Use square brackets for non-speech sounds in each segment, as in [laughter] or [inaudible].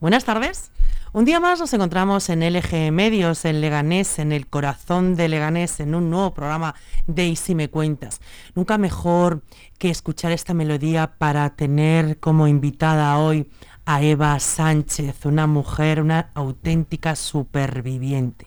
Buenas tardes. Un día más nos encontramos en LG Medios, en Leganés, en el corazón de Leganés, en un nuevo programa de Y si me cuentas. Nunca mejor que escuchar esta melodía para tener como invitada hoy a Eva Sánchez, una mujer, una auténtica superviviente.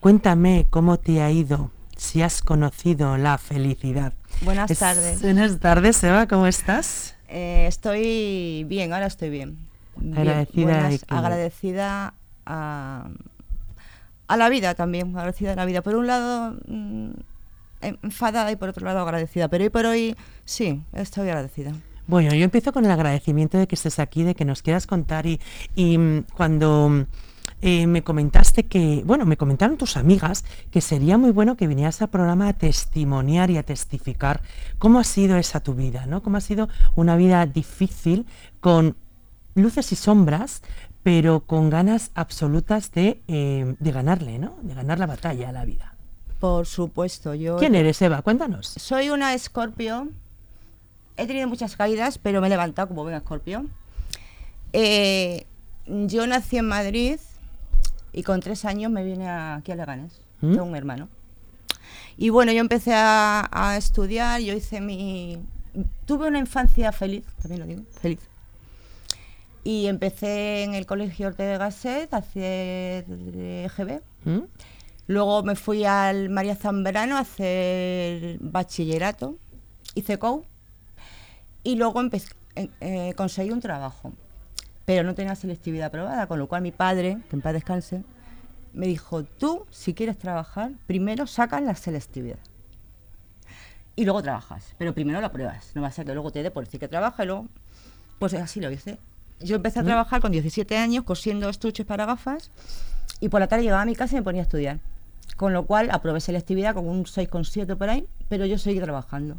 Cuéntame cómo te ha ido, si has conocido la felicidad. Buenas tardes. Buenas tardes, Eva, ¿cómo estás? Eh, estoy bien, ahora estoy bien. Bien, Agradecida buenas- que- agradecida a, a la vida también, agradecida a la vida. Por un lado, mm, enfadada y por otro lado agradecida. Pero hoy por hoy, sí, estoy agradecida. Bueno, yo empiezo con el agradecimiento de que estés aquí, de que nos quieras contar y, y, mm, cuando mm, eh, me comentaste que, bueno, me comentaron tus amigas que sería muy bueno que vinieras al programa a testimoniar y a testificar cómo ha sido esa tu vida, ¿no? Cómo ha sido una vida difícil con luces y sombras, pero con ganas absolutas de, eh, de ganarle, ¿no? De ganar la batalla a la vida. Por supuesto, yo ¿Quién eres, Eva? Cuéntanos. soy una escorpio. He tenido muchas caídas, pero me he levantado como buen escorpio. Eh, yo nací en Madrid y con tres años me vine aquí a Leganés. ¿Mm? Tengo un hermano. Y bueno, yo empecé a, a estudiar, yo hice mi... Tuve una infancia feliz, también lo digo, feliz. Y empecé en el colegio Ortega de Gasset a hacer EGB. ¿Mm? Luego me fui al María Zambrano a hacer bachillerato, hice COU y luego empecé, eh, eh, conseguí un trabajo, pero no tenía selectividad aprobada, con lo cual mi padre, que en paz descanse, me dijo, tú si quieres trabajar, primero sacas la selectividad y luego trabajas, pero primero la pruebas, no va a ser que luego te dé por decir que trabaja y luego, pues así lo hice. Yo empecé a trabajar con 17 años cosiendo estuches para gafas y por la tarde llegaba a mi casa y me ponía a estudiar. Con lo cual aprobé selectividad con un 6,7 por ahí, pero yo seguí trabajando.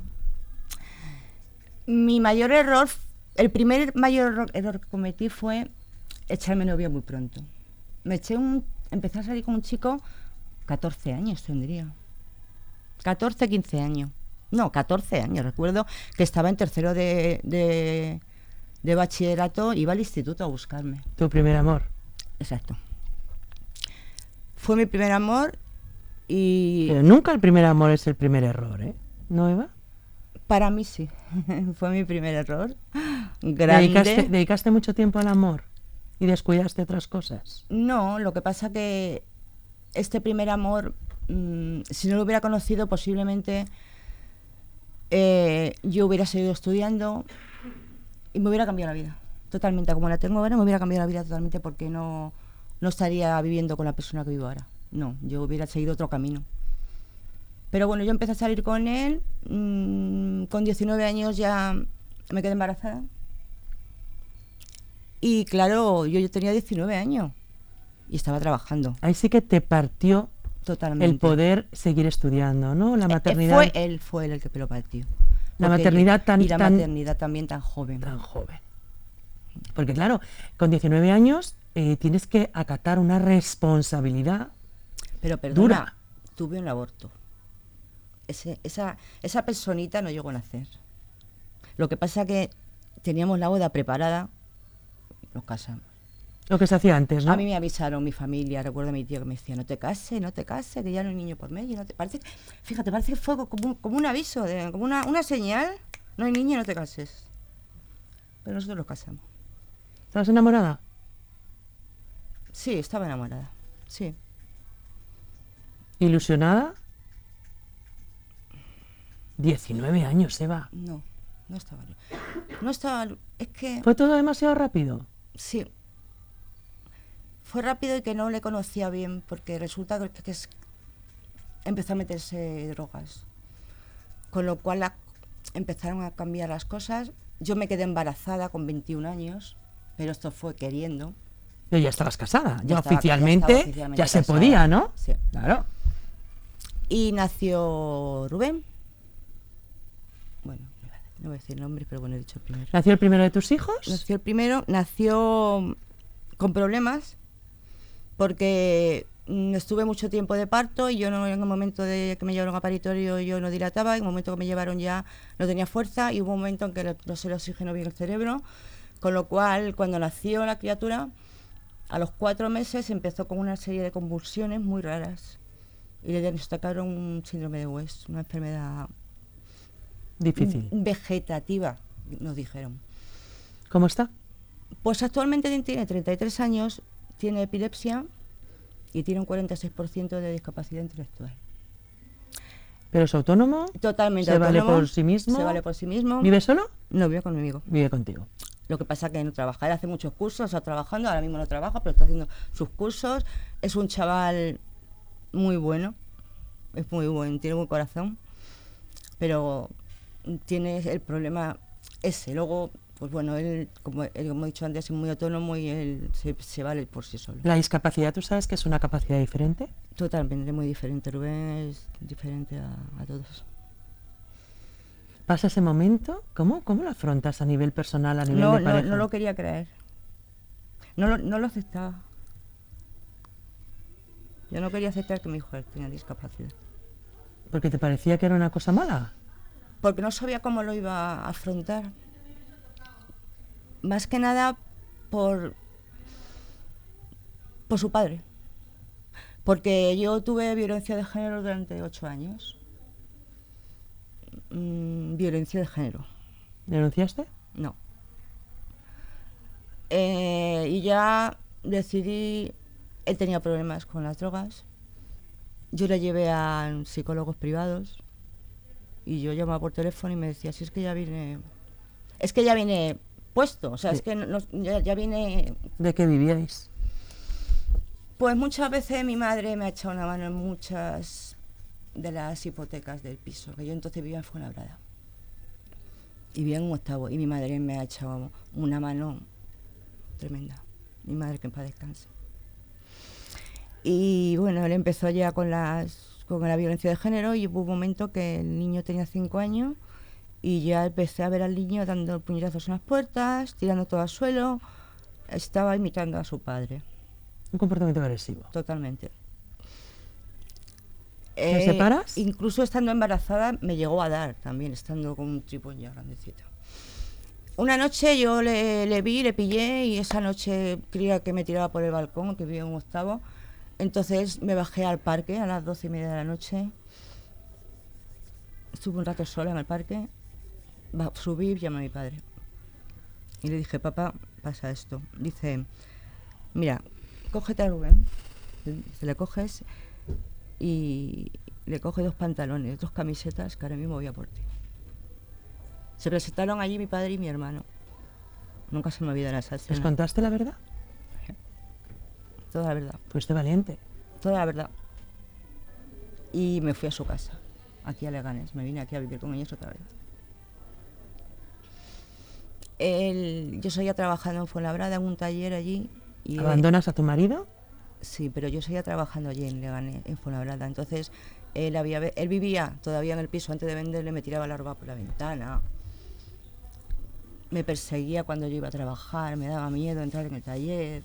Mi mayor error, el primer mayor error, que cometí fue echarme novio muy pronto. Me eché un, empecé a salir con un chico, 14 años tendría. 14, 15 años. No, 14 años. Recuerdo que estaba en tercero de, de, de bachillerato, iba al instituto a buscarme. Tu primer amor. Exacto. Fue mi primer amor y Pero nunca el primer amor es el primer error, ¿eh? ¿No, Eva? Para mí sí. [laughs] Fue mi primer error. Grande. ¿Dedicaste, dedicaste mucho tiempo al amor y descuidaste otras cosas? No, lo que pasa que este primer amor, mm, si no lo hubiera conocido, posiblemente eh, yo hubiera seguido estudiando y me hubiera cambiado la vida. Totalmente, como la tengo ahora, me hubiera cambiado la vida totalmente porque no, no estaría viviendo con la persona que vivo ahora. No, yo hubiera seguido otro camino. Pero bueno, yo empecé a salir con él, mm, con 19 años ya me quedé embarazada. Y claro, yo, yo tenía 19 años y estaba trabajando Ahí sí que te partió totalmente. el poder seguir estudiando, ¿no? La Eh, eh, maternidad Fue él, fue él el que me lo partió. La Porque maternidad tan- Y la tan- maternidad también tan joven. tan joven. Porque claro, con 19 años eh, tienes que acatar una responsabilidad. Pero perdona, Dura. tuve un aborto. Ese- esa, esa personita no llegó a nacer. Lo que pasa que teníamos la boda preparada, nos casamos. Lo que se hacía antes, ¿no? A mí me avisaron mi familia, recuerdo a mi tío que me decía, no te cases, no te cases, que ya no hay niño por medio. No te... parece, fíjate, parece que fue como un, como un aviso, de- como una, una señal, no hay niño, no te cases. Pero nosotros nos casamos. ¿Estabas enamorada? Sí, estaba enamorada, sí. ¿Ilusionada? 19 años, Eva. No, no estaba. No estaba. Es que. ¿Fue todo demasiado rápido? Sí. Fue rápido y que no le conocía bien, porque resulta que, que es- empezó a meterse drogas. Con lo cual la- empezaron a cambiar las cosas. Yo me quedé embarazada con 21 años, pero esto fue queriendo. Pero ya estabas casada. Ya, Ya estaba- ya oficialmente, estaba oficialmente ya se casada. podía, ¿no? Sí. Claro. Y nació Rubén. No voy a decir nombres, pero bueno, he dicho el primero. ¿Nació el primero de tus hijos? Nació el primero, nació con problemas porque estuve mucho tiempo de parto y yo no, en el momento de que me llevaron a paritorio yo no dilataba, en el momento que me llevaron ya no tenía fuerza y hubo un momento en que no se le oxigenó bien el cerebro, con lo cual cuando nació la criatura, a los cuatro meses empezó con una serie de convulsiones muy raras y le diagnosticaron un síndrome de West, una enfermedad Difícil. vegetativa, nos dijeron. ¿Cómo está? Pues actualmente tiene 33 años, tiene epilepsia y tiene un 46% de discapacidad intelectual. ¿Pero es autónomo? Totalmente ¿Se vale por sí mismo? Se vale por sí mismo. ¿Vive solo? No vive conmigo. Vive contigo. Lo que pasa que no trabaja. Él hace muchos cursos, está trabajando, ahora mismo no trabaja, pero está haciendo sus cursos. Es un chaval muy bueno, es muy bueno, tiene buen corazón, pero tiene el problema ese. Luego, pues bueno, él, como, él, como he dicho antes, es muy autónomo y él se, se vale por sí solo. ¿La discapacidad tú sabes que es una capacidad diferente? Totalmente, muy diferente. Rubén es diferente a, a todos. ¿Pasa ese momento? ¿Cómo, ¿Cómo lo afrontas a nivel personal, a nivel No, de no, pareja? no lo quería creer. No lo, no lo aceptaba. Yo no quería aceptar que mi hijo tenía discapacidad. ¿Porque te parecía que era una cosa mala? Porque no sabía cómo lo iba a afrontar. Más que nada por, por su padre. Porque yo tuve violencia de género durante ocho años. Mm, violencia de género. ¿Denunciaste? No. Eh, y ya decidí, él tenía problemas con las drogas. Yo le llevé a psicólogos privados y yo llamaba por teléfono y me decía, si es que ya viene, es que ya viene puesto, o sea, es que no- no- ya, ya viene... ¿De qué vivíais? Pues muchas veces mi madre me ha echado una mano en muchas de las hipotecas del piso, que yo entonces vivía en Fuenlabrada. Y vivía en un octavo, y mi madre me ha echado una mano tremenda. Mi madre que en paz descanse. Y bueno, él empezó ya con las con la violencia de género y hubo un momento que el niño tenía cinco años y ya empecé a ver al niño dando puñetazos en las puertas, tirando todo al suelo. Estaba imitando a su padre. Un comportamiento agresivo. Totalmente. ¿Te separas? Incluso estando embarazada me llegó a dar también, estando con un tripón ya grandecito. Una noche yo le, le vi, le pillé y esa noche creía que me tiraba por el balcón, que vivía en un octavo. Entonces me bajé al parque a las doce y media de la noche. Estuve un rato sola en el parque. Subí y llamé a mi padre. Y le dije, papá, pasa esto. Dice, mira, cógete a Rubén. Se le coges y le coge dos pantalones, dos camisetas que ahora mismo voy a por ti. Se presentaron allí mi padre y mi hermano. Nunca se me olvidará esa ¿Les escena. contaste la verdad? Toda la verdad, Fuiste valiente. toda la verdad. Y me fui a su casa, aquí a Leganes. Me vine aquí a vivir con ellos otra vez. Él- yo seguía trabajando en Fuenlabrada, en un taller allí. Y ¿Abandonas a tu marido? Sí, pero yo seguía trabajando allí en Leganés, en Fuenlabrada. Entonces, él, había, él vivía todavía en el piso antes de venderle, me tiraba la ropa por la ventana. Me perseguía cuando yo iba a trabajar, me daba miedo entrar en el taller.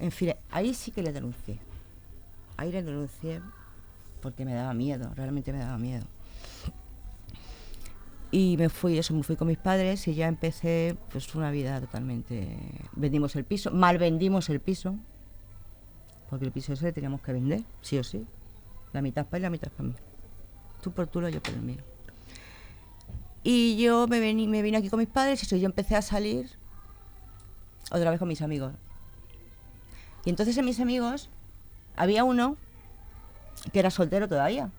En fin, ahí sí que le denuncié. Ahí le denuncié porque me daba miedo, realmente me daba miedo. Y me fui, eso, me fui con mis padres y ya empecé pues una vida totalmente... Vendimos el piso, mal vendimos el piso, porque el piso ese le teníamos que vender, sí o sí. La mitad para él la mitad para mí. Tú por tuyo, yo por el mío. Y yo me, me vine aquí con mis padres y eso, yo empecé a salir otra vez con mis amigos. Y entonces en mis amigos había uno que era soltero todavía.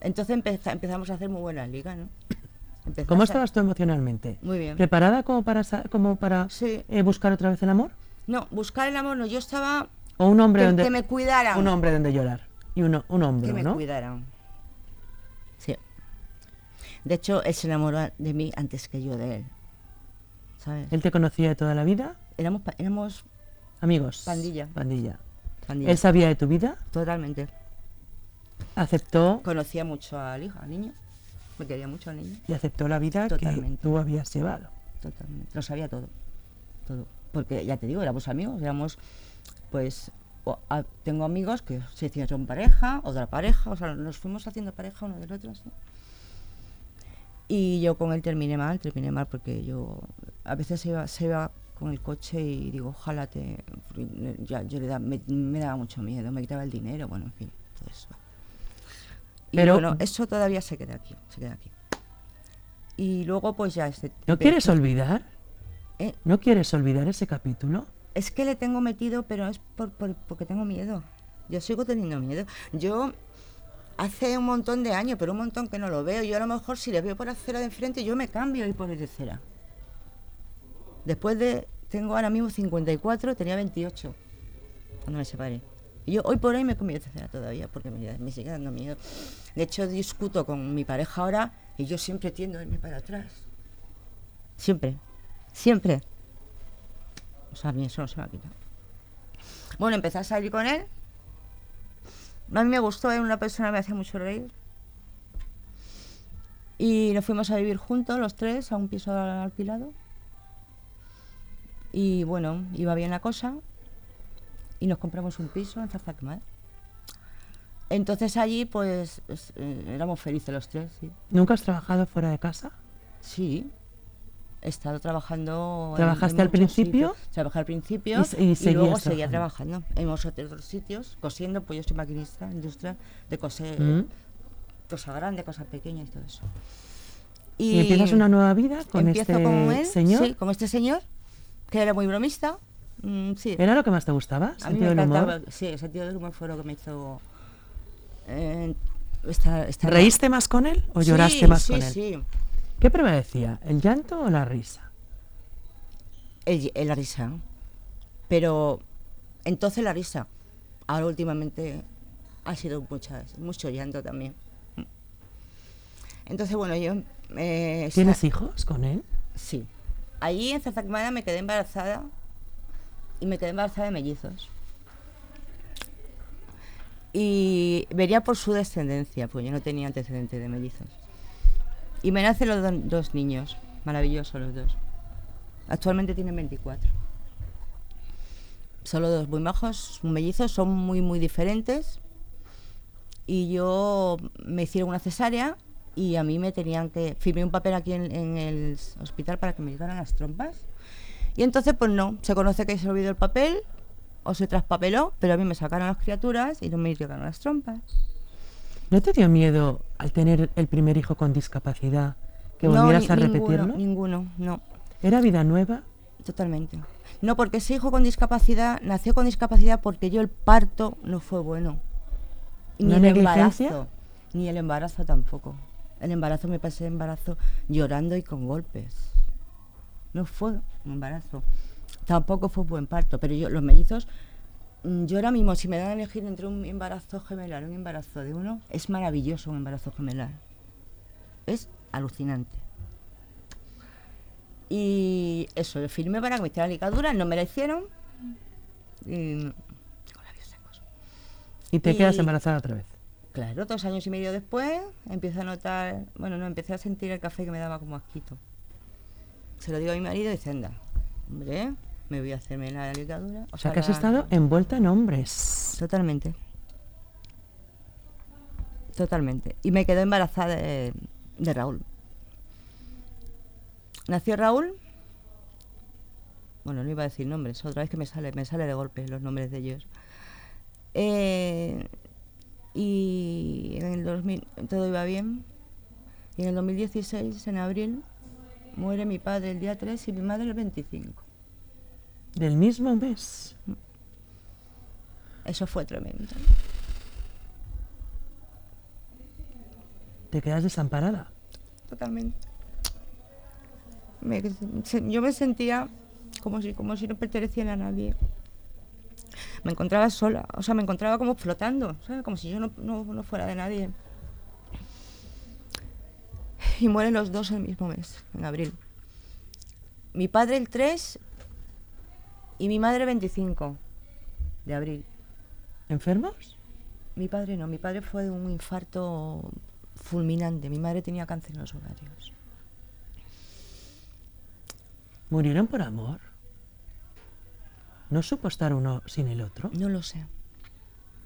Entonces empeza- empezamos a hacer muy buenas ligas, ¿no? [coughs] ¿Cómo a estabas tú emocionalmente? Muy bien. ¿Preparada como para, como para Sí. eh, buscar otra vez el amor? No, buscar el amor no. Yo estaba... ¿O un hombre Que, donde que me cuidaran. un hombre donde llorar? Y uno, un hombre, que me ¿no? cuidaran. Sí. De hecho, él se enamoró de mí antes que yo de él. ¿Sabes? Él te conocía de toda la vida, Éramos, éramos amigos. Pandilla. Pandilla. pandilla. Él sabía de tu vida, Totalmente. aceptó Conocía mucho al hijo, al niño. Me quería mucho al niño. y aceptó la vida que Totalmente. tú habías llevado. Totalmente. Lo sabía todo. Todo. Porque ya te digo, éramos amigos, éramos, pues, o- a- tengo amigos que se hicieron pareja, otra pareja, o sea, nos fuimos haciendo pareja uno del otro. así. Y yo con él terminé mal, terminé mal porque yo a veces se iba, se iba con el coche y digo, ojalá te... Ya, yo le da, me, me daba mucho miedo, me quitaba el dinero, bueno, en fin, todo eso. Y Pero- bueno, eso todavía se queda aquí, se queda aquí. Y luego pues ya... Este, ¿No quieres olvidar? ¿Eh? ¿No quieres olvidar ese capítulo? Es que le tengo metido, pero es por, por- porque tengo miedo. Yo sigo teniendo miedo. Yo hace un montón de años, pero un montón que no lo veo. Yo a lo mejor si le veo por la acera de enfrente, yo me cambio y por el de cera. Después de, tengo ahora mismo 54, tenía 28 cuando me separé. Y yo hoy por hoy me cambio de cera todavía porque me, sigue dando miedo. De hecho, discuto con mi pareja ahora y yo siempre tiendo a irme para atrás. Siempre, siempre. O sea, a mí eso no se me ha quitado. Bueno, empecé a salir con él. A mí me gustó, era una persona que me hacía mucho reír. Y nos fuimos a vivir juntos, los tres, a un piso alquilado. Y bueno, iba bien la cosa. Y nos compramos un piso en Zarzalmar. Entonces allí, pues, es- eh, éramos felices los tres, sí. ¿Nunca has trabajado fuera de casa? Sí. He estado trabajando. en- ¿Trabajaste al muchos principio? sitios. Trabajé al principio Y se- y y, seguías luego seguía trabajando. en muchos otros sitios, cosiendo, pues yo soy maquinista, industria, de coser Mm. cosas grandes, cosas pequeñas y todo eso. ¿Y, empiezas una nueva vida con empiezo este con él, señor? Sí, con este señor, que era muy bromista. Mm, sí. ¿Era lo que más te gustaba? A mí ¿Sentido me del humor? sí, el sentido del humor fue lo que me hizo eh, ¿Reíste más con él o Sí, lloraste más sí, con él? Sí, ¿Qué prevalecía? ¿El llanto o la risa? El- el- la risa. Pero entonces la risa. Ahora últimamente ha sido muchas, mucho llanto también. Entonces, bueno, yo... eh, ¿Tienes hijos con él? Sí. Allí en Zazacmana me quedé embarazada y me quedé embarazada de mellizos. Y vería por su descendencia, pues yo no tenía antecedentes de mellizos. Y me nacen los do- dos niños, maravillosos los dos. Actualmente tienen 24. Solo dos muy majos, mellizos, son muy, muy diferentes. Y yo me hicieron una cesárea y a mí me tenían que... Firmé un papel aquí en, en el hospital para que me llegaran las trompas. Y entonces, pues no, se conoce que se olvidó el papel o se traspapeló, pero a mí me sacaron las criaturas y no me llegaron las trompas. ¿No te dio miedo al tener el primer hijo con discapacidad que No, volvieras a repetirlo? Ninguno, no. ¿Era vida nueva? Totalmente. No, porque ese hijo con discapacidad nació con discapacidad porque yo el parto no fue bueno. Ni ¿Una el negligencia? embarazo. Ni el embarazo tampoco. El embarazo me pasé embarazo llorando y con golpes. No fue un embarazo. Tampoco fue buen parto. Pero yo, los mellizos, mm, yo ahora mismo, si me dan a elegir entre un embarazo gemelar y un embarazo de uno, es maravilloso un embarazo gemelar. Es alucinante. Y eso, lo firmé para que me hicieran ligaduras, no me la hicieron. Y, con labios secos. Y te quedas embarazada otra vez. Claro, dos años y medio después empiezo a notar, bueno, no, empecé a sentir el café que me daba como asquito. Se lo digo a mi marido y dice, anda, hombre, me voy a hacerme la ligadura. O sea, que has la- estado envuelta en hombres. Totalmente. Totalmente. Y me quedé embarazada de, de Raúl. Nació Raúl. Bueno, no iba a decir nombres, otra vez que me sale, me sale de golpe los nombres de ellos. Eh, y en el 2000 todo iba bien. Y en el 2016, en abril, muere mi padre el día 3 y mi madre el 25. Del mismo mes. Eso fue tremendo. Te quedas desamparada. totalmente. Me- yo me sentía como si, como si no perteneciera a nadie. Me encontraba sola, o sea, me encontraba como flotando, ¿sabes? Como si yo no, no- no fuera de nadie. Y mueren los dos el mismo mes, en abril. Mi padre el 3 y mi madre el 25 de abril. ¿Enfermos? Mi padre no, mi padre fue de un infarto fulminante. Mi madre tenía cáncer en los ovarios. ¿Murieron por amor? ¿No supo estar uno sin el otro? No lo sé.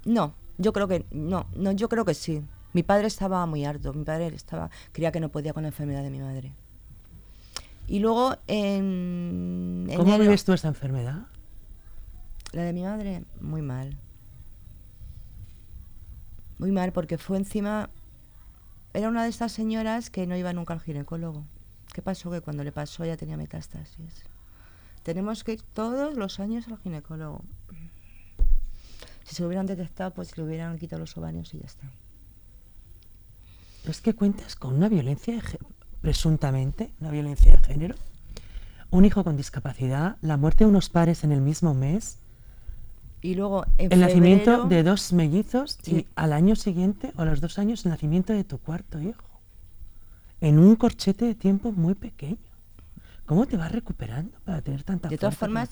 No, yo creo que no, no, yo creo que sí. Mi padre estaba muy harto, mi padre estaba creía que no podía con la enfermedad de mi madre. Y luego en ¿Cómo enero- vives tú esta enfermedad? La de mi madre, muy mal. Muy mal, porque fue encima. Era una de estas señoras que no iba nunca al ginecólogo. ¿Qué pasó? Que cuando le pasó ya tenía metástasis. Tenemos que ir todos los años al ginecólogo. Si se lo hubieran detectado, pues le hubieran quitado los ovarios y ya está. Es que cuentas con una violencia, de presuntamente, una violencia de género, un hijo con discapacidad, la muerte de unos padres en el mismo mes, Y luego en el nacimiento de dos mellizos y al año siguiente o a los dos años el nacimiento de tu cuarto hijo. En un corchete de tiempo muy pequeño. ¿Cómo te vas recuperando para tener tanta De todas formas,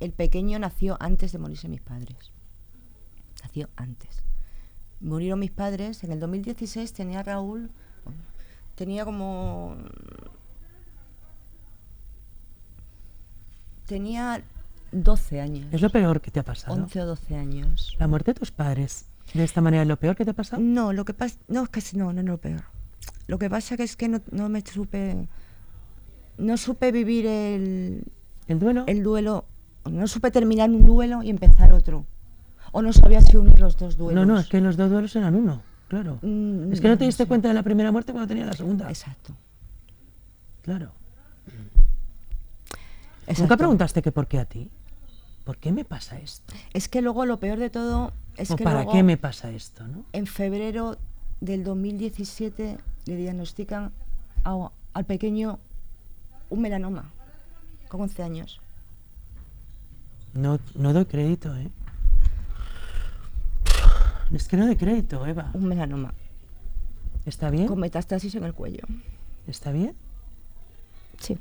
el pequeño nació antes de morirse mis padres. Nació antes. Murieron mis padres. En el 2016 tenía Raúl, tenía como... Tenía 12 años. Es lo peor que te ha pasado. 11 o 12 años. La muerte de tus padres. De esta manera, ¿es lo peor que te ha pasado? No, lo que pasa... No, es que no, no es lo peor. Lo que pasa que es que no, no me supe... No supe vivir el, ¿El duelo? el duelo, no supe terminar un duelo y empezar otro. O no sabía si unir los dos duelos. No, no, es que los dos duelos eran uno, claro. Mm, es que no te diste cuenta de la primera muerte cuando tenía la segunda. Exacto. Claro. exacto. ¿Nunca preguntaste que por qué a ti? ¿Por qué me pasa esto? Es que luego lo peor de todo es ¿O que para luego, qué me pasa esto, no? en febrero del 2017 le diagnostican a- al pequeño un melanoma con 11 años. No, no doy crédito, ¿eh? Es que no doy crédito, Eva. Un melanoma ¿Está bien? con metástasis en el cuello. ¿Está bien? Sí.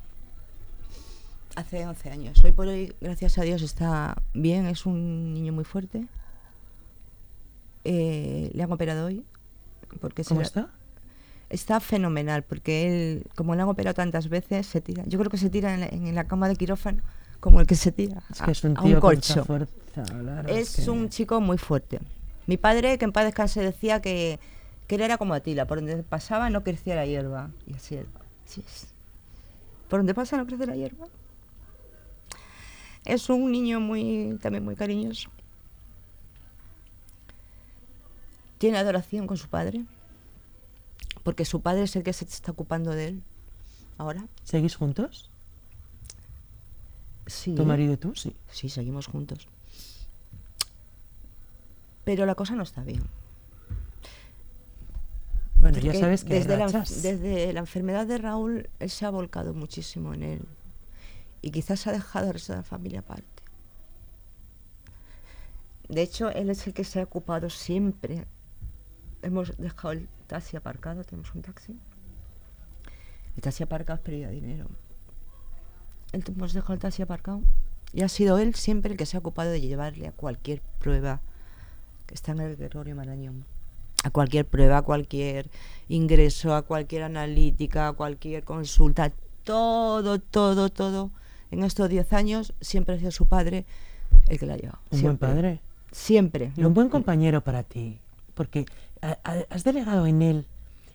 Hace 11 años. Hoy por hoy, gracias a Dios, está bien. Es un niño muy fuerte. Eh, le han operado hoy. Porque se ¿Cómo le- está? Está fenomenal, porque él, como le han operado tantas veces, se tira. Yo creo que se tira en la, en la cama de quirófano como el que se tira Es a, que es un a tío con colcho. mucha fuerza, claro, Es que- un chico muy fuerte. Mi padre, que en paz descanse, decía que, que él era como Atila, por donde pasaba no crecía la hierba. Y así es. Así es. Por donde pasa no crece la hierba. Es un niño muy, también muy cariñoso. Tiene adoración con su padre, porque su padre es el que se está ocupando de él ahora. ¿Seguís juntos? Sí. ¿Tu marido y tú? Sí. Sí, seguimos juntos. Pero la cosa no está bien. Bueno, ya sabes que la, desde la enfermedad de Raúl, él se ha volcado muchísimo en él. Y quizás ha dejado al resto de la familia aparte. De hecho, él es el que se ha ocupado siempre. Hemos dejado el taxi aparcado, tenemos un taxi. El taxi aparcado es pérdida de dinero. El- Hemos dejado el taxi aparcado. Y ha sido él siempre el que se ha ocupado de llevarle a cualquier prueba que está en el Gregorio Marañón a cualquier prueba, a cualquier ingreso, a cualquier analítica, a cualquier consulta, todo, todo, todo. En estos 10 años siempre ha sido su padre el que la ha llevado. Un buen siempre. padre. Siempre. Y un buen compañero para ti. Porque has delegado en él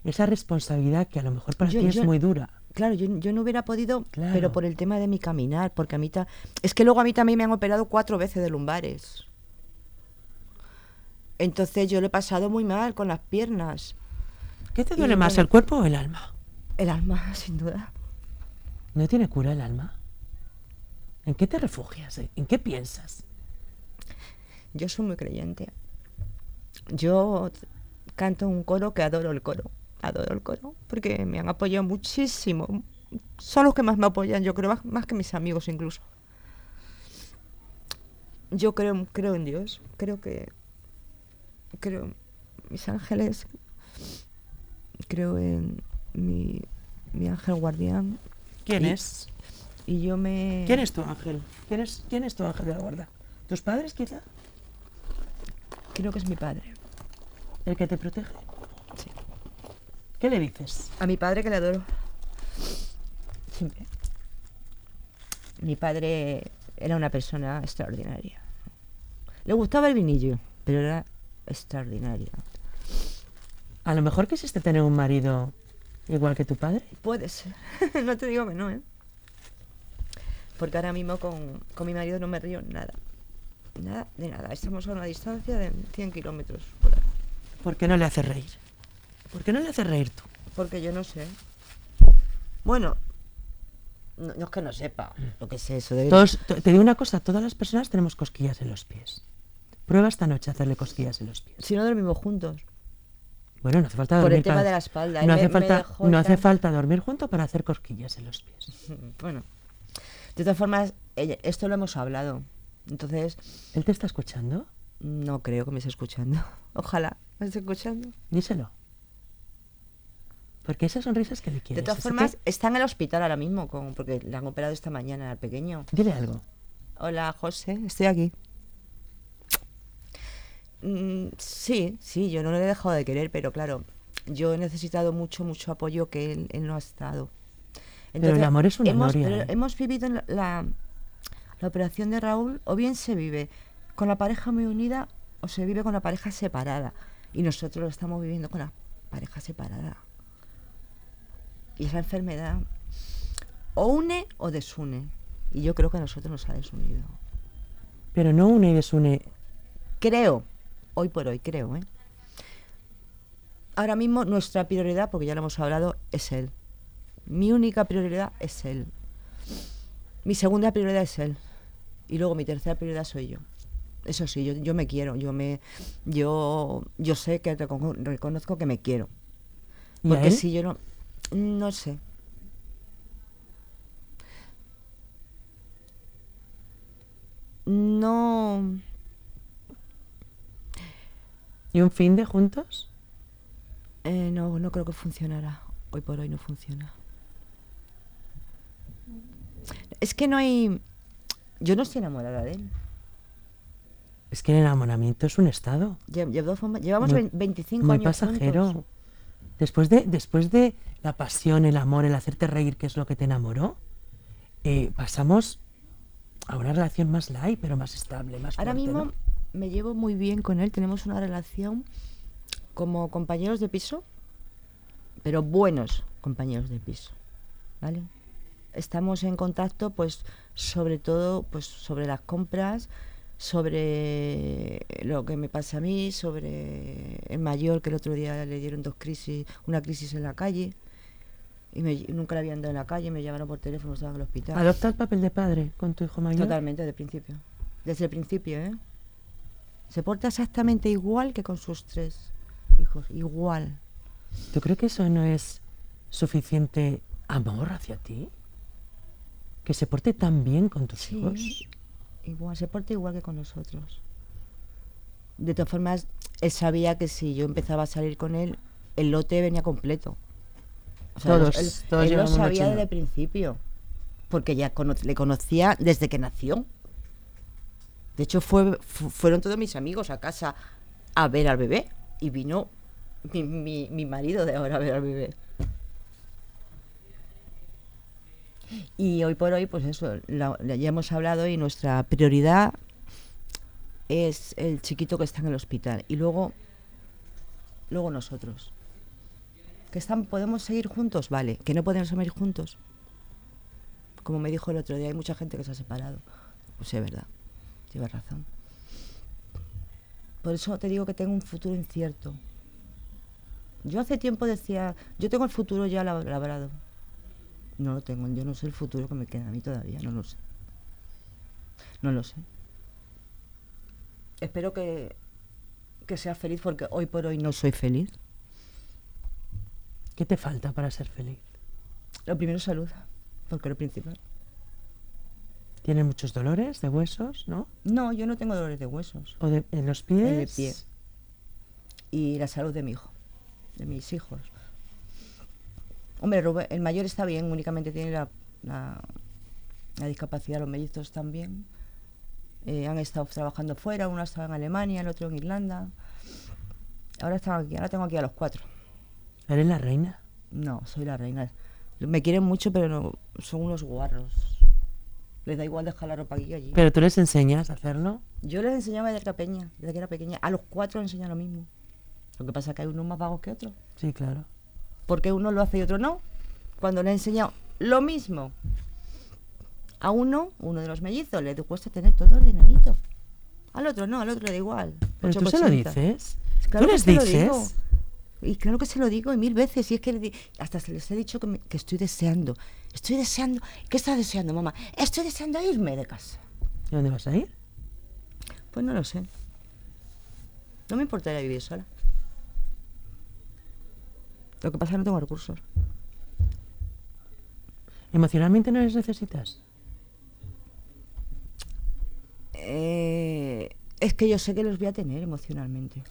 esa responsabilidad que a lo mejor para Yo- ti es yo- muy dura. Claro, yo, yo no hubiera podido, Claro. pero por el tema de mi caminar, porque a mí ta- es que luego a mí también me han operado cuatro veces de lumbares. Entonces yo lo he pasado muy mal con las piernas, ¿Qué te Y duele más, el cuerpo o el alma? el alma, [laughs] sin duda. ¿No tiene cura el alma? ¿En qué te refugias? ¿En qué piensas? Yo soy muy creyente. Yo canto un coro que adoro el coro. Adoro el coro porque me han apoyado muchísimo. Son los que más me apoyan, yo creo, más, más que mis amigos incluso. Yo creo, creo en Dios. Creo que. Creo en mis ángeles. Creo en mi, mi ángel guardián. ¿Quién Y- es? Y yo me. ¿Quién es tu ángel? ¿Quién es, quién es tu ángel de la guarda? ¿Tus padres quizá? Creo que es mi padre. ¿El que te protege? Sí. ¿Qué le dices? A mi padre que le adoro. Siempre. Mi padre era una persona extraordinaria. Le gustaba el vinillo, pero era extraordinaria. A lo mejor quisiste tener un marido igual que tu padre. Puede ser. [laughs] no te digo que no, ¿eh? Porque ahora mismo con, con mi marido no me río nada. Nada de nada. Estamos a una distancia de 100 kilómetros por. ¿Por qué no le haces reír? ¿Por qué no le haces reír tú? Porque yo no sé. Bueno, no, no es que no sepa lo que es eso. De... Todos- te digo una cosa, todas las personas tenemos cosquillas en los pies. Prueba esta noche a hacerle cosquillas en los pies. Si no dormimos juntos. Bueno, no hace falta Por dormir el tema para- de la espalda, No hace me falta, no hace falta dormir junto para hacer cosquillas en los pies. [laughs] Bueno, de todas formas, ella- esto lo hemos hablado. Entonces, ¿Él te está escuchando? No creo que me esté escuchando. [laughs] Ojalá me esté escuchando. Díselo. Porque esa sonrisa es que le De quieres. todas ¿eso formas, está en el hospital ahora mismo, con, porque le han operado esta mañana al pequeño. Dile algo. Hola, José, estoy aquí. Mm, sí, sí, yo no le he dejado de querer, pero claro, yo he necesitado mucho, mucho apoyo que él, él no ha estado. Pero el amor es una hemos, noria, pero ¿eh? hemos vivido la, la, la operación de Raúl, o bien se vive con la pareja muy unida, o se vive con la pareja separada. Y nosotros lo estamos viviendo con la pareja separada. Y esa enfermedad o une o desune. Y yo creo que a nosotros nos ha desunido. Pero no une y desune. Creo, hoy por hoy, creo, ¿eh? Ahora mismo nuestra prioridad, porque ya lo hemos hablado, es él. Mi única prioridad es él. Mi segunda prioridad es él. Y luego mi tercera prioridad soy yo. Eso sí, yo, yo me quiero, yo me yo yo sé que recono- reconozco que me quiero. ¿Y a Porque si yo no no sé. No ¿Y un fin de juntos? Eh, no, no creo que funcionara. Hoy por hoy no funciona. Es que no hay... Yo no estoy enamorada de él. Es que el enamoramiento es un estado. Lle- llevamos Muy- vein- 25 muy años pasajero. juntos. Después de, después de la pasión, el amor, el hacerte reír, que es lo que te enamoró, eh, pasamos a una relación más light, pero más estable, más Ahora fuerte, mismo ¿no? me llevo muy bien con él. Tenemos una relación como compañeros de piso, pero buenos compañeros de piso. ¿Vale? Estamos en contacto, pues, sobre todo, pues, sobre las compras, sobre lo que me pasa a mí, sobre el mayor que el otro día le dieron dos crisis, una crisis en la calle. Y me- nunca le habían dado en la calle, me llamaron por teléfono, estaba en el hospital. Adopta el papel de padre con tu hijo mayor. Totalmente, de principio. Desde el principio, ¿eh? Se porta exactamente igual que con sus tres hijos, igual. ¿Tú crees que eso no es suficiente amor hacia ti? Que se porte tan bien con tus Sí, hijos. Igual, se porta igual que con nosotros. De todas formas, él sabía que si yo empezaba a salir con él, el lote venía completo. O Todos, él, todos él lo sabía desde el principio, porque ya cono- le conocía desde que nació. De hecho, fue, fu- fueron todos mis amigos a casa a ver al bebé y vino mi, mi- mi marido de ahora a ver al bebé. Y hoy por hoy, pues eso, la- ya hemos hablado y nuestra prioridad es el chiquito que está en el hospital. Y luego, luego nosotros. ¿Que están, podemos seguir juntos? Vale. ¿Que no podemos seguir juntos? Como me dijo el otro día, hay mucha gente que se ha separado. Pues es verdad, llevas razón. Por eso te digo que tengo un futuro incierto. Yo hace tiempo decía, yo tengo el futuro ya lab- labrado. No lo tengo, yo no sé el futuro que me queda a mí todavía, no lo sé. No lo sé. Espero que, que sea feliz porque hoy por hoy no soy feliz. ¿Qué te falta para ser feliz? Lo primero es salud, porque lo principal. ¿Tienes muchos dolores de huesos, no? No, yo no tengo dolores de huesos. ¿O de, en los pies? En el pie. Y la salud de mi hijo, de mis hijos. Hombre, Rubén- el mayor está bien, únicamente tiene la, la, la discapacidad, los mellizos también. Eh, han estado trabajando fuera, uno ha estado en Alemania, el otro en Irlanda. Ahora están aquí, ahora tengo aquí a los cuatro. ¿Eres la reina? No, soy la reina. Me quieren mucho, pero no, son unos guarros. Les da igual dejar la ropa aquí y allí. Pero tú les enseñas a hacerlo. Yo les enseñaba desde que pequeña, desde que era pequeña. A los cuatro les enseño lo mismo. Lo que pasa es que hay unos más vagos que otros. Sí, claro. Porque uno lo hace y otro no. Cuando le he enseñado lo mismo a uno, uno de los mellizos, le cuesta tener todo ordenadito. Al otro no, al otro le da igual. Pero tú se lo por dices. Claro tú que les lo dices. digo. Y claro que se lo digo y mil veces. Y es que hasta se les he dicho que, me- que estoy deseando. Estoy deseando. ¿Qué estás deseando, mamá? Estoy deseando irme de casa. ¿Y dónde vas a ir? Pues no lo sé. No me importaría vivir sola. Lo que pasa es que no tengo recursos. ¿Emocionalmente no les necesitas? Eh, es que yo sé que los voy a tener emocionalmente.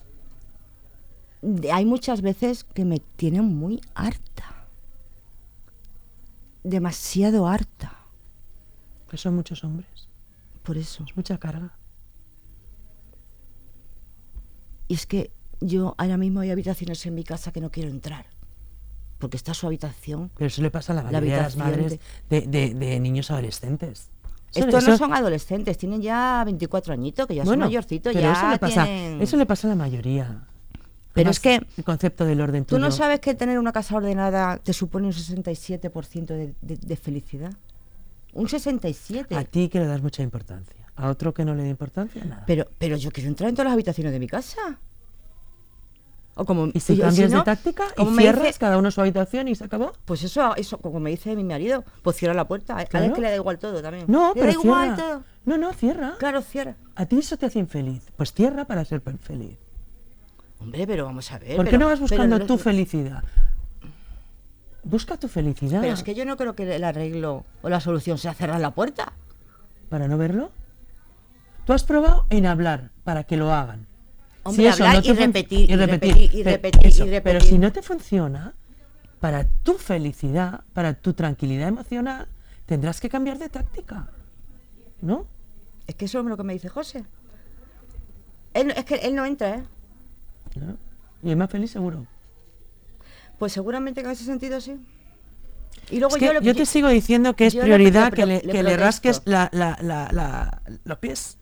De- Hay muchas veces que me tienen muy harta. Demasiado harta. Que son muchos hombres. Por eso. Es mucha carga. Y es que yo ahora mismo hay habitaciones en mi casa que no quiero entrar. Porque está su habitación. Pero eso le pasa a la La mayoría de las madres de, de- de niños adolescentes. Estos no son adolescentes, tienen ya 24 añitos, que ya bueno, son mayorcitos, pero ya eso le pasa, tienen... eso le pasa a la mayoría. Pero Además, es que el concepto del orden ¿Tú no tuyo- sabes que tener una casa ordenada te supone un 67% de, de- de felicidad? Un 67%. A ti que le das mucha importancia. A otro que no le da importancia, nada. Pero, pero yo quiero entrar en todas las habitaciones de mi casa. O como, y si cambias no, de táctica y me cierras dice- cada uno su habitación y se acabó. Pues eso, eso, como me dice mi marido, pues cierra la puerta. A él Claro. es que le da igual todo también. No, le pero da igual cierra. todo. No, no, cierra. Claro, cierra. A ti eso te hace infeliz. Pues cierra para ser feliz. Hombre, pero vamos a ver. ¿Por qué pero- no vas buscando no- tu felicidad? Busca tu felicidad. Pero es que yo no creo que el arreglo o la solución sea cerrar la puerta. ¿Para no verlo? Tú has probado en hablar para que lo hagan. Hombre, hablar no y repetir, y repetir, y Pe- repetir, y Pero si no te funciona, para tu felicidad, para tu tranquilidad emocional, tendrás que cambiar de táctica. ¿No? Es que eso es lo que me dice José. Él, no- es que él no entra, ¿eh? ¿No? Y es más feliz seguro. Pues seguramente que en ese sentido sí. Y luego Es que yo, yo, te sigo diciendo que es prioridad le- que le, que rasques la, la- la- los pies.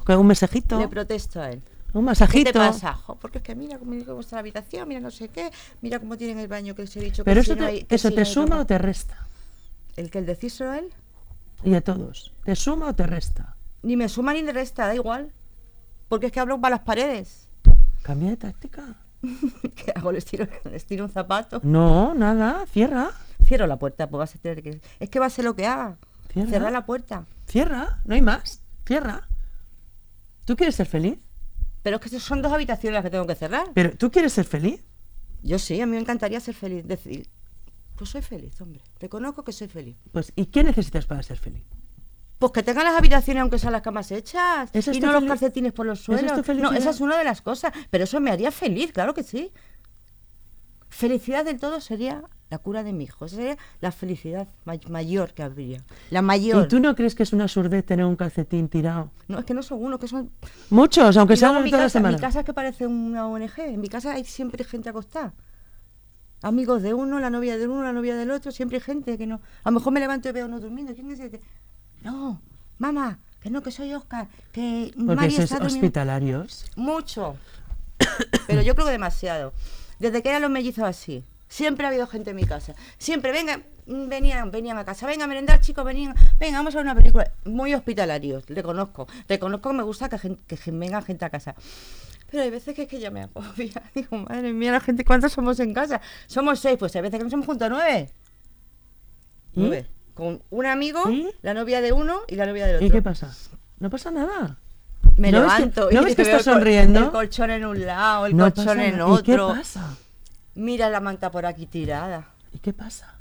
O que un masajito. le protesto a él. Un ¿Qué masajito. te pasa? Jo, porque es que mira cómo, cómo está la habitación, mira no sé qué, mira cómo tienen el baño que les he dicho. que Pero si eso no te, hay- que eso si te no suma o te resta. El que el decírselo a él, Y a todos. ¿Te suma o te resta? ni me suma ni me resta, da igual. Porque es que hablo para las paredes. Cambia de táctica. [laughs] ¿Qué hago? ¿Les tiro, les tiro un zapato? No, nada. Cierra. Cierro la puerta, pues vas a tener que... Es que va a ser lo que haga. Cierra. Cerrar la puerta. Cierra. No hay más. Cierra. ¿Tú quieres ser feliz? Pero es que son dos habitaciones las que tengo que cerrar. Pero ¿tú quieres ser feliz? Yo sí, a mí me encantaría ser feliz. Decir, pues soy feliz, hombre. Reconozco que soy feliz. Pues ¿y qué necesitas para ser feliz? Pues que tengan las habitaciones aunque sean las camas hechas. ¿Esa es y no los calcetines por los ¿Esa es tu suelos. no, esa es una de las cosas. Pero eso me haría feliz, claro que sí. Felicidad del todo sería la cura de mi hijo. Esa sería la felicidad may- mayor que habría. La mayor. ¿Y tú no crees que es una surdez tener un calcetín tirado? No, es que no son uno, que son... Muchos, aunque sean toda la casa, semana. mi casa es que parece una ONG. En mi casa hay siempre gente acostada. Amigos de uno, la novia de uno, la novia del otro, siempre hay gente que no. A lo mejor me levanto y veo uno durmiendo. ¿Quién es este? No, mamá, que no, que soy Oscar, que Porque María sois está durmiendo. hospitalarios. Mucho. [coughs] Pero yo creo que demasiado. Desde que eran los mellizos así. Siempre ha habido gente en mi casa. Siempre, venga, venían, venían a casa. Venga a merendar, chicos, venían. Venga, vamos a ver una película. Muy hospitalarios, reconozco. Reconozco que me gusta que, que venga gente a casa. Pero hay veces que es que ya me agobia. [laughs] Digo, madre mía, la gente, ¿cuántos somos en casa? Somos seis, pues hay veces que nos hemos juntado nueve. ¿Y? Nueve. Con un amigo, ¿Y? la novia de uno y la novia del otro. ¿Y qué pasa? No pasa nada. Me ¿No ves que- levanto no y ves que estás sonriendo? El colchón en un lado, el no colchón pasa en. ¿Y qué otro. pasa? Mira la manta por aquí tirada. ¿Y qué pasa?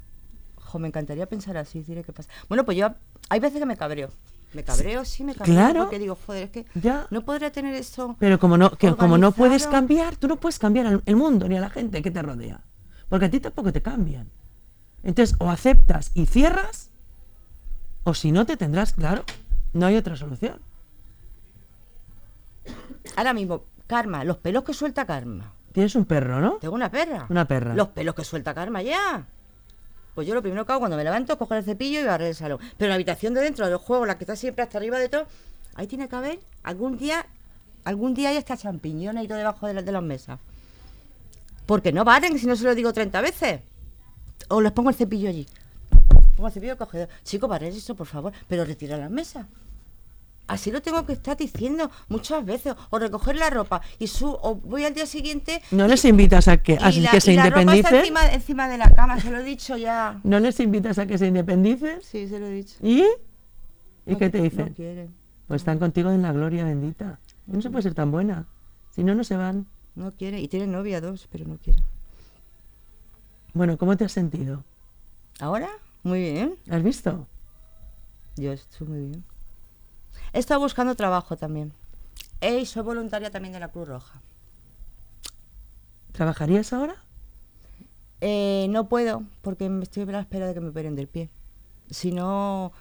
Jo, me encantaría pensar así, diré qué pasa. Bueno, pues yo hay veces que me cabreo. Me cabreo, sí, me cabreo. Claro. Porque digo, joder, es que Ya. no podría tener esto. Pero como no, que como no puedes cambiar, tú no puedes cambiar al- el mundo ni a la gente que te rodea. Porque a ti tampoco te cambian. Entonces, o aceptas y cierras, o si no te tendrás, claro, no hay otra solución. Ahora mismo, Karma, los pelos que suelta Karma. Tienes un perro, ¿no? Tengo una perra. Una perra. Los pelos que suelta Karma ya. Pues yo lo primero que hago cuando me levanto es coger el cepillo y barrer el salón. Pero la habitación de dentro del juego, la que está siempre hasta arriba de todo, ahí tiene que haber algún día, algún día hay hasta champiñones y todo debajo de, la- de las mesas. Porque no valen si no se lo digo 30 veces. O les pongo el cepillo allí. Pongo el cepillo cogedor. Chico, barrer eso, por favor, pero retira las mesas. Así lo tengo que estar diciendo muchas veces. O recoger la ropa y su, o voy al día siguiente ¿No les invitas a que, a la, que se independicen? encima, encima de la cama, se lo he dicho ya. ¿No les invitas a que se independicen? Sí, se lo he dicho. ¿Y? ¿Y No qué te dicen? No quieren, Pues están contigo en la gloria bendita. No se puede ser tan buena. Si no, no se van. no quieren. Y tienen novia dos, pero no quieren. Bueno, ¿cómo te has sentido? ¿Ahora? Muy bien. ¿Has visto? Yo estoy muy bien. He estado buscando trabajo también. Y soy voluntaria también de la Cruz Roja. ¿Trabajarías ahora? Eh, no puedo, porque me estoy a la espera de que me operen del pie. Si no,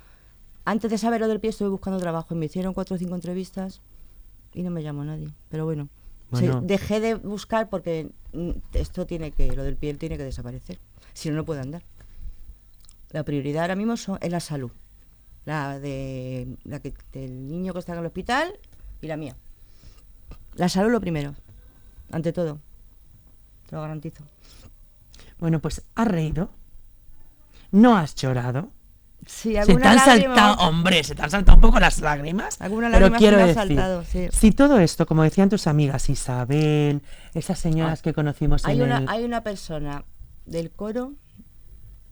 antes de saber lo del pie estuve buscando trabajo y me hicieron cuatro o cinco entrevistas y no me llamó nadie. Pero bueno, se- Bueno. dejé de buscar porque mm, esto tiene que, lo del pie tiene que desaparecer. Si no, no puedo andar. La prioridad ahora mismo son- es la salud. La de la que, del niño que está en el hospital y la mía. La salud lo primero, ante todo. Te lo garantizo. Bueno, pues has reído. No has llorado. Sí, Se te han lágrima- saltado, hombre, se te han saltado un poco las lágrimas. Alguna pero lágrima quiero decir, saltado, sí. si todo esto, como decían tus amigas, Isabel, esas señoras Ah, que conocimos Hay en una, el... hay una persona del coro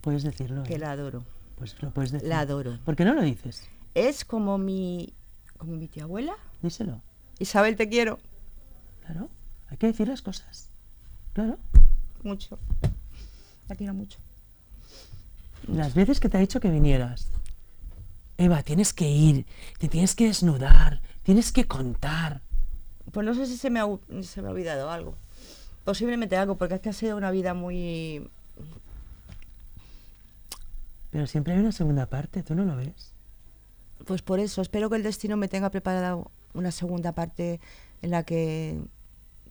Puedes decirlo. que ¿eh? la adoro. Pues lo puedes decir. La adoro. ¿Por qué no lo dices? Es como mi, como mi tía abuela. Díselo. Isabel, te quiero Claro. Hay que decir las cosas. Claro. mucho. La quiero mucho. Las veces que te ha dicho que vinieras. Eva, tienes que ir, te tienes que desnudar, tienes que contar. Pues no sé si se me ha, se me ha olvidado algo. Posiblemente algo, porque es que ha sido una vida muy... Pero siempre hay una segunda parte, ¿tú no lo ves? Pues por eso, espero que el destino me tenga preparada una segunda parte en la que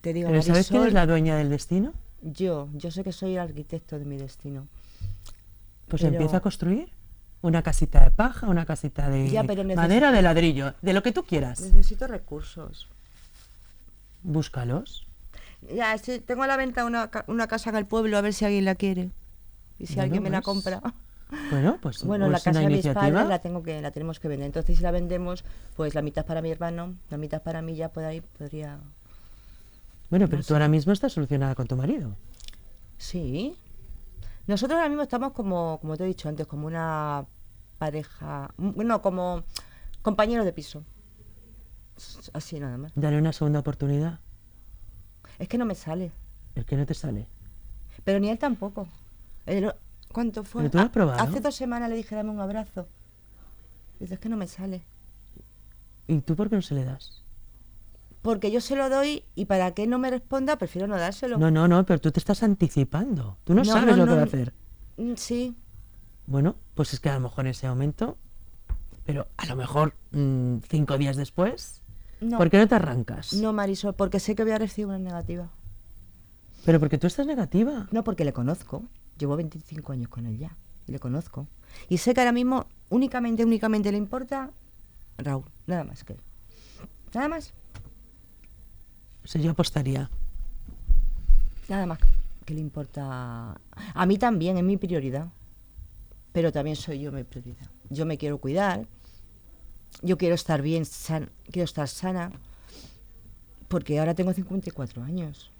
te diga, ¿Pero sabes quién es la dueña del destino? yo, yo sé que soy el arquitecto de mi destino. Pues Pero- empieza a construir una casita de paja, una casita de Ya, pero necesito- madera, de ladrillo, de lo que tú quieras. Necesito recursos. Búscalos. Ya, estoy- tengo a la venta una, una casa en el pueblo, a ver si alguien la quiere. Y si alguien me la pues, compra. Bueno, pues Bueno, la es casa de mis padres la, tengo que, la tenemos que vender. Entonces, si la vendemos, pues la mitad para mi hermano, la mitad para mí, ya por ahí podría... Bueno, pero no tú sé. ahora mismo estás solucionada con tu marido. Sí. Nosotros ahora mismo estamos como, como te he dicho antes, como una pareja... Bueno, como compañeros de piso. Así nada más. Dale una segunda oportunidad. Es que no me sale. El que no te sale. Pero ni él tampoco. ¿Cuánto fue? ¿Pero tú lo has Ah, probado? Hace dos semanas le dije, dame un abrazo. Dice, es que no me sale. ¿Y tú por qué no se le das? Porque yo se lo doy y para que no me responda, prefiero no dárselo. No, no, no, pero tú te estás anticipando. Tú no, No, sabes no, lo que va a hacer. Mm, Sí, Bueno, pues es que a lo mejor en ese momento, pero a lo mejor mm, cinco días después, no. ¿por qué no te arrancas? No, Marisol, porque sé que voy a recibir una negativa. Pero porque tú estás negativa. No, porque le conozco. Llevo 25 años con él ya. Y le conozco. Y sé que ahora mismo únicamente, únicamente le importa Raúl. Nada más que él. Nada más. O sea, yo apostaría. Nada más que le importa. A mí también, es mi prioridad. Pero también soy yo mi prioridad. Yo me quiero cuidar. Yo quiero estar bien, san- quiero estar sana. Porque ahora tengo 54 años.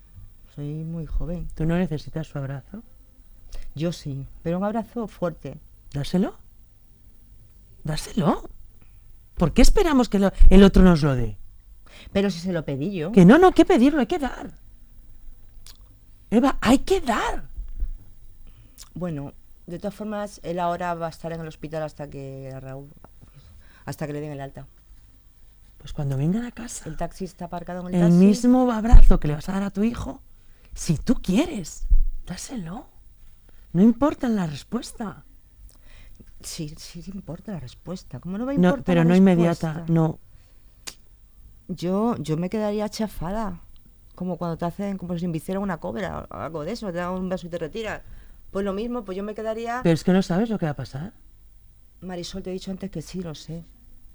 Soy muy joven. ¿Tú no necesitas su abrazo? Yo sí, pero un abrazo fuerte. Dáselo. Dáselo. ¿Por qué esperamos que lo- el otro nos lo dé? Pero si se lo pedí yo. Que no, no hay que pedirlo, hay que dar. Eva, hay que dar. Bueno, de todas formas, él ahora va a estar en el hospital hasta que Raúl, hasta que le den el alta. Pues cuando vengan a casa, El taxi está aparcado en el, el taxi. mismo abrazo que le vas a dar a tu hijo, si tú quieres, dáselo. No importa la respuesta. Sí, sí, importa la respuesta. ¿Cómo no va a No, importar pero la no inmediata, no. Yo, yo me quedaría chafada. Como cuando te hacen, como si me hicieran una cobra o algo de eso. Te dan un beso y te retiras. Pues lo mismo, pues yo me quedaría... Pero es que no sabes lo que va a pasar. Marisol, te he dicho antes que sí, lo sé.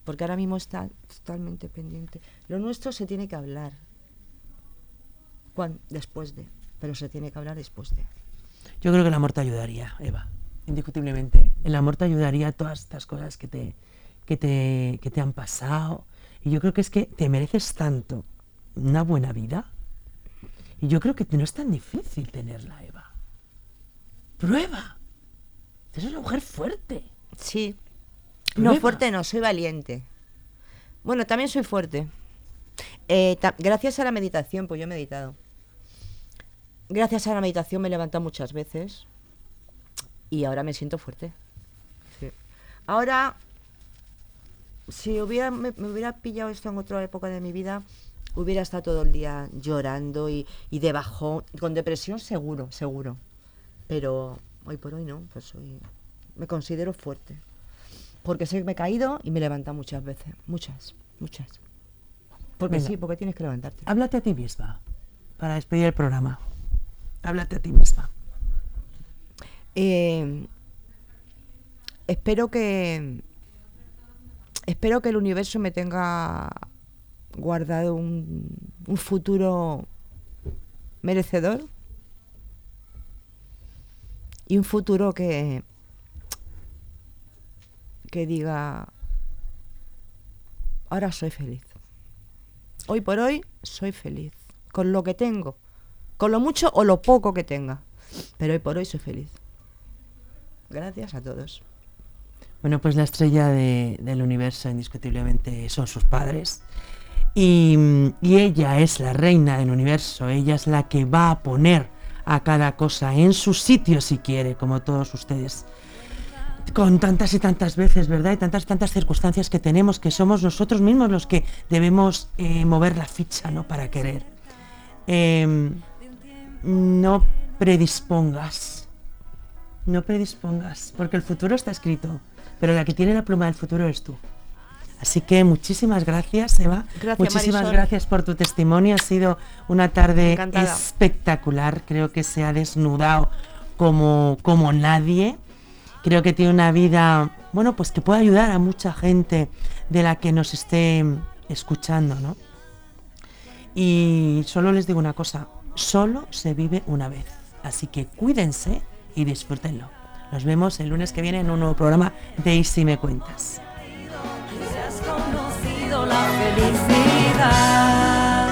Porque ahora mismo está totalmente pendiente. Lo nuestro se tiene que hablar. ¿Cuándo? Después de. Pero se tiene que hablar después de. Yo creo que el amor te ayudaría, Eva, indiscutiblemente. El amor te ayudaría a todas estas cosas que te, que te, que te han pasado. Y yo creo que es que te mereces tanto una buena vida. Y yo creo que no es tan difícil tenerla, Eva. Prueba. Eres una mujer fuerte. Sí. Prueba. No, fuerte no, soy valiente. Bueno, también soy fuerte. Eh, gracias a la meditación, pues yo he meditado. Gracias a la meditación me he levantado muchas veces y ahora me siento fuerte. Sí. Ahora, si hubiera, me, me hubiera pillado esto en otra época de mi vida, hubiera estado todo el día llorando y, y de bajón, con depresión seguro, seguro. Pero hoy por hoy no, pues soy, me considero fuerte. Porque sé que me he caído y me he levantado muchas veces, muchas, muchas. Porque Venga. sí, porque tienes que levantarte. Háblate a ti misma para despedir el programa. Háblate a ti misma. Eh, espero que espero que el universo me tenga guardado un, un futuro merecedor y un futuro que que diga ahora soy feliz hoy por hoy soy feliz con lo que tengo con lo mucho o lo poco que tenga pero hoy por hoy soy feliz Gracias a todos. Bueno, pues la estrella de- del universo indiscutiblemente son sus padres. Y, y ella es la reina del universo, ella es la que va a poner a cada cosa en su sitio si quiere, como todos ustedes. Con tantas y tantas veces, ¿verdad? Y tantas y tantas circunstancias que tenemos, que somos nosotros mismos los que debemos eh, mover la ficha, ¿no? Para querer. Em, no predispongas no predispongas, porque el futuro está escrito, pero la que tiene la pluma del futuro eres tú. Así que muchísimas gracias, Eva. Gracias, muchísimas Marisol. gracias por tu testimonio. Ha sido una tarde Encantada. espectacular. Creo que se ha desnudado como, como nadie. Creo que tiene una vida, bueno, pues que puede ayudar a mucha gente de la que nos esté escuchando, ¿no? Y solo les digo una cosa, solo se vive una vez. Así que cuídense y disfrútenlo. Nos vemos el lunes que viene en un nuevo programa de Y si me cuentas.